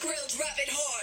Grilled drop it hard.